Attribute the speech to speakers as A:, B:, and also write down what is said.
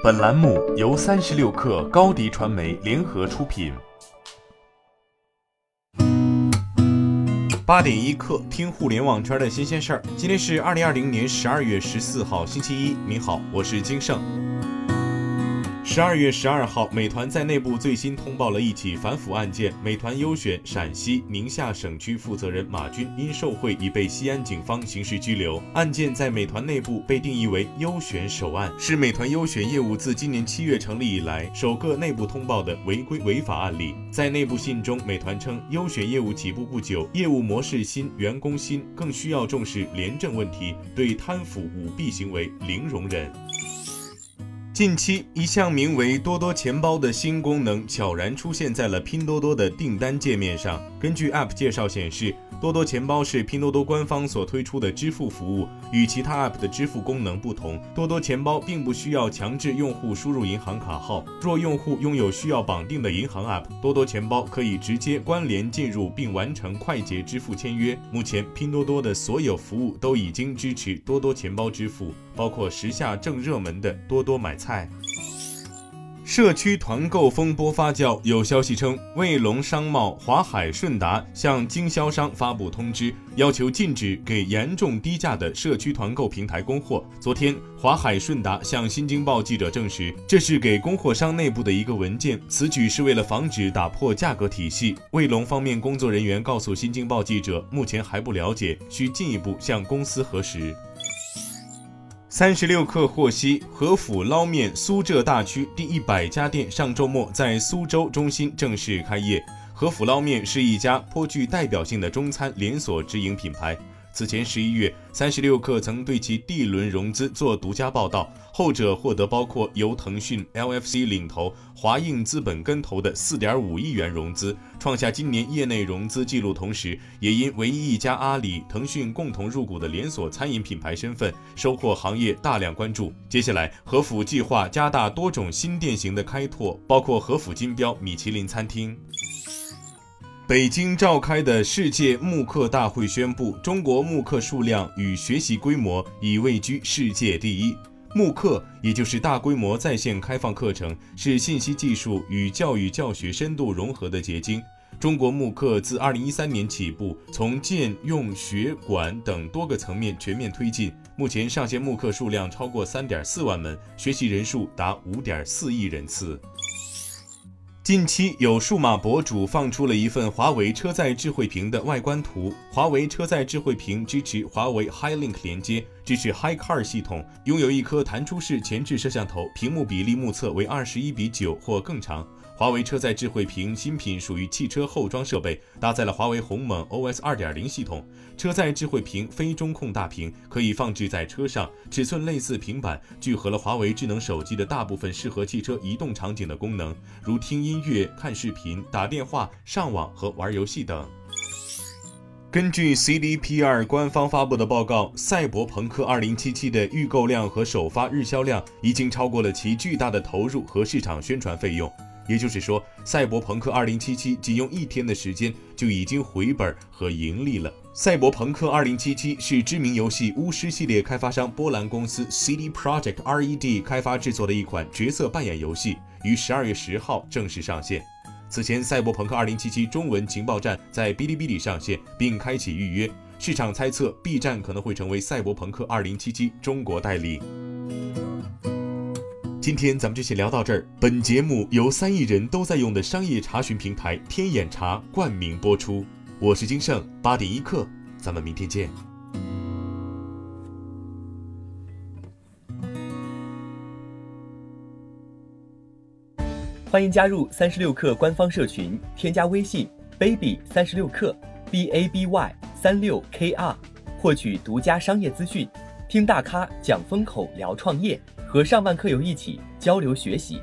A: 本栏目由三十六氪高低传媒联合出品。八点一刻，听互联网圈的新鲜事儿。今天是二零二零年十二月十四号，星期一。您好，我是金盛。十二月十二号，美团在内部最新通报了一起反腐案件。美团优选陕西、宁夏省区负责人马军因受贿已被西安警方刑事拘留。案件在美团内部被定义为优选首案，是美团优选业务自今年七月成立以来首个内部通报的违规违法案例。在内部信中，美团称，优选业务起步不久，业务模式新，员工新，更需要重视廉政问题，对贪腐舞弊行为零容忍。近期，一项名为“多多钱包”的新功能悄然出现在了拼多多的订单界面上。根据 App 介绍显示，多多钱包是拼多多官方所推出的支付服务，与其他 App 的支付功能不同。多多钱包并不需要强制用户输入银行卡号，若用户拥有需要绑定的银行 App，多多钱包可以直接关联进入并完成快捷支付签约。目前，拼多多的所有服务都已经支持多多钱包支付。包括时下正热门的多多买菜。社区团购风波发酵，有消息称，卫龙商贸、华海顺达向经销商发布通知，要求禁止给严重低价的社区团购平台供货。昨天，华海顺达向新京报记者证实，这是给供货商内部的一个文件，此举是为了防止打破价格体系。卫龙方面工作人员告诉新京报记者，目前还不了解，需进一步向公司核实。三十六氪获悉，和府捞面苏浙大区第一百家店上周末在苏州中心正式开业。和府捞面是一家颇具代表性的中餐连锁直营品牌。此前十一月，三十六氪曾对其 D 轮融资做独家报道，后者获得包括由腾讯、LFC 领投、华映资本跟投的四点五亿元融资，创下今年业内融资记录。同时，也因唯一一家阿里、腾讯共同入股的连锁餐饮品牌身份，收获行业大量关注。接下来，和府计划加大多种新店型的开拓，包括和府金标米其林餐厅。北京召开的世界慕课大会宣布，中国慕课数量与学习规模已位居世界第一。慕课也就是大规模在线开放课程，是信息技术与教育教学深度融合的结晶。中国慕课自2013年起步，从建、用、学、管等多个层面全面推进，目前上线慕课数量超过3.4万门，学习人数达5.4亿人次。近期有数码博主放出了一份华为车载智慧屏的外观图。华为车载智慧屏支持华为 HiLink 连接，支持 HiCar 系统，拥有一颗弹出式前置摄像头，屏幕比例目测为二十一比九或更长。华为车载智慧屏新品属于汽车后装设备，搭载了华为鸿蒙 OS 2.0系统。车载智慧屏非中控大屏，可以放置在车上，尺寸类似平板，聚合了华为智能手机的大部分适合汽车移动场景的功能，如听音乐、看视频、打电话、上网和玩游戏等。根据 CDPR 官方发布的报告，《赛博朋克2077》的预购量和首发日销量已经超过了其巨大的投入和市场宣传费用。也就是说，《赛博朋克2077》仅用一天的时间就已经回本和盈利了。《赛博朋克2077》是知名游戏《巫师》系列开发商波兰公司 CD Projekt Red 开发制作的一款角色扮演游戏，于十二月十号正式上线。此前，《赛博朋克2077》中文情报站在哔哩哔哩上线并开启预约，市场猜测 B 站可能会成为《赛博朋克2077》中国代理。今天咱们就先聊到这儿。本节目由三亿人都在用的商业查询平台天眼查冠名播出。我是金盛八点一刻，咱们明天见。
B: 欢迎加入三十六氪官方社群，添加微信 baby 三十六氪 b a b y 三六 k r，获取独家商业资讯，听大咖讲风口，聊创业。和上万课友一起交流学习。